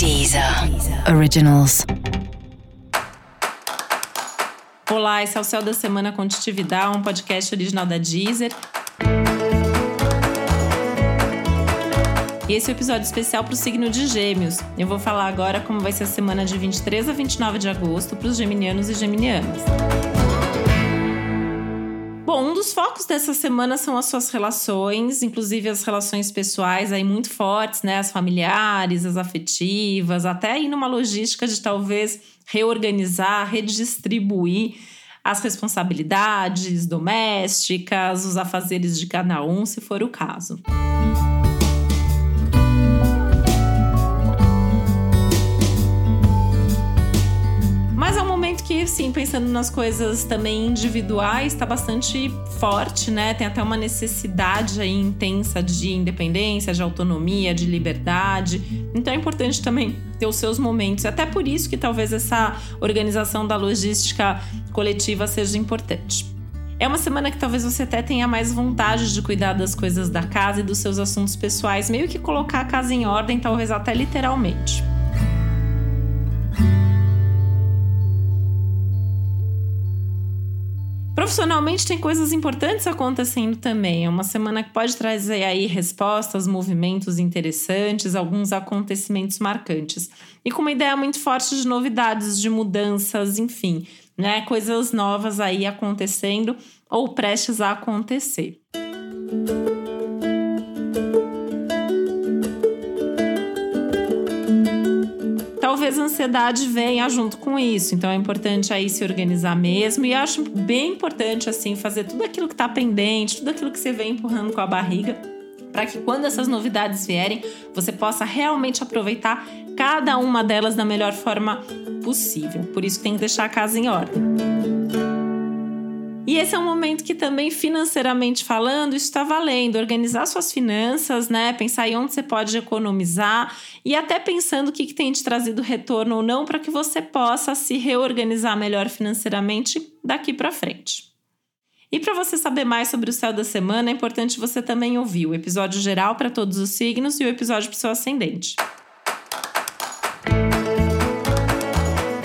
Deezer Originals. Olá, esse é o Céu da Semana Contitividade, um podcast original da Deezer. E esse é o um episódio especial para o signo de Gêmeos. Eu vou falar agora como vai ser a semana de 23 a 29 de agosto para os geminianos e geminianas. Bom, um dos focos dessa semana são as suas relações, inclusive as relações pessoais aí muito fortes, né? As familiares, as afetivas, até aí numa logística de talvez reorganizar, redistribuir as responsabilidades domésticas, os afazeres de cada um, se for o caso. que, sim, pensando nas coisas também individuais, está bastante forte, né? Tem até uma necessidade aí intensa de independência, de autonomia, de liberdade. Então é importante também ter os seus momentos. Até por isso que talvez essa organização da logística coletiva seja importante. É uma semana que talvez você até tenha mais vontade de cuidar das coisas da casa e dos seus assuntos pessoais, meio que colocar a casa em ordem, talvez até literalmente. Profissionalmente tem coisas importantes acontecendo também. É uma semana que pode trazer aí respostas, movimentos interessantes, alguns acontecimentos marcantes. E com uma ideia muito forte de novidades, de mudanças, enfim, né? Coisas novas aí acontecendo ou prestes a acontecer. Talvez a ansiedade venha junto com isso. Então é importante aí se organizar mesmo. E acho bem importante, assim, fazer tudo aquilo que está pendente, tudo aquilo que você vem empurrando com a barriga, para que quando essas novidades vierem, você possa realmente aproveitar cada uma delas da melhor forma possível. Por isso tem que deixar a casa em ordem. E esse é um momento que também financeiramente falando, isso está valendo. Organizar suas finanças, né? Pensar em onde você pode economizar e até pensando o que, que tem te trazido retorno ou não para que você possa se reorganizar melhor financeiramente daqui para frente. E para você saber mais sobre o céu da semana, é importante você também ouvir o episódio geral para todos os signos e o episódio para o seu ascendente.